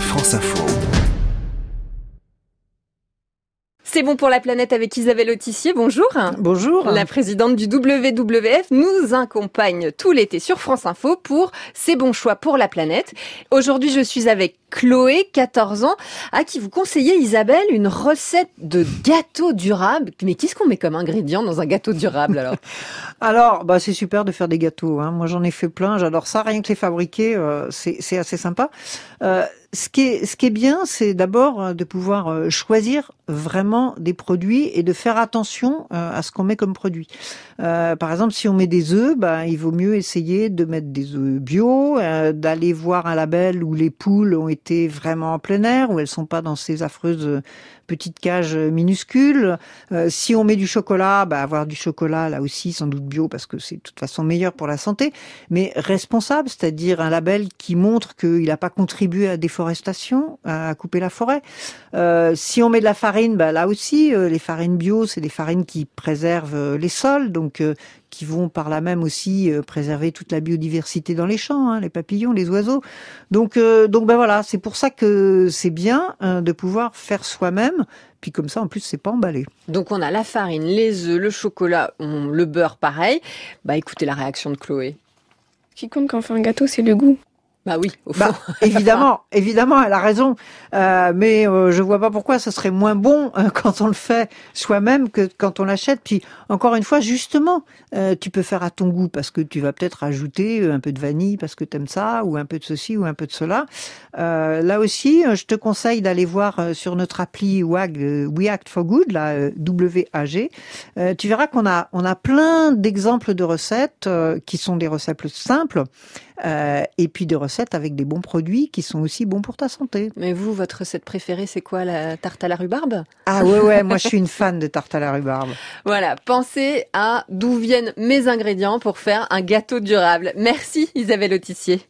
France Info. C'est bon pour la planète avec Isabelle Autissier. Bonjour. Bonjour. La présidente du WWF nous accompagne tout l'été sur France Info pour ses bons choix pour la planète. Aujourd'hui, je suis avec Chloé, 14 ans, à qui vous conseillez, Isabelle, une recette de gâteau durable. Mais qu'est-ce qu'on met comme ingrédient dans un gâteau durable alors? Alors, bah, c'est super de faire des gâteaux. Hein. Moi, j'en ai fait plein. J'adore ça. Rien que les fabriquer, euh, c'est assez sympa. Euh, ce qui est, ce qui est bien, c'est d'abord euh, de pouvoir choisir vraiment des produits et de faire attention à ce qu'on met comme produit. Par exemple, si on met des œufs, bah, il vaut mieux essayer de mettre des œufs bio, d'aller voir un label où les poules ont été vraiment en plein air, où elles sont pas dans ces affreuses petites cages minuscules. Euh, si on met du chocolat, bah, avoir du chocolat là aussi sans doute bio parce que c'est de toute façon meilleur pour la santé, mais responsable, c'est-à-dire un label qui montre qu'il n'a pas contribué à la déforestation, à couper la forêt. Euh, si on met de la farine, bah, là aussi, euh, les farines bio, c'est des farines qui préservent les sols, donc qui vont par là même aussi euh, préserver toute la biodiversité dans les champs, hein, les papillons, les oiseaux. Donc, euh, donc ben voilà, c'est pour ça que c'est bien hein, de pouvoir faire soi-même. Puis comme ça, en plus, c'est pas emballé. Donc on a la farine, les œufs, le chocolat, le beurre, pareil. Bah écoutez la réaction de Chloé. Ce qui compte quand on fait un gâteau, c'est le goût. Bah oui, au bah, évidemment, évidemment, elle a raison. Euh, mais euh, je vois pas pourquoi ce serait moins bon euh, quand on le fait soi-même que quand on l'achète. Puis encore une fois, justement, euh, tu peux faire à ton goût parce que tu vas peut-être ajouter un peu de vanille parce que t'aimes ça, ou un peu de ceci ou un peu de cela. là aussi, je te conseille d'aller voir sur notre appli WAG, We Act for Good, la WAG. tu verras qu'on a on a plein d'exemples de recettes qui sont des recettes simples et puis des recettes avec des bons produits qui sont aussi bons pour ta santé. Mais vous, votre recette préférée, c'est quoi La tarte à la rhubarbe? Ah ouais, ouais, moi je suis une fan de tarte à la rhubarbe. Voilà, pensez à d'où viennent mes ingrédients pour faire un gâteau durable. Merci Isabelle Autissier.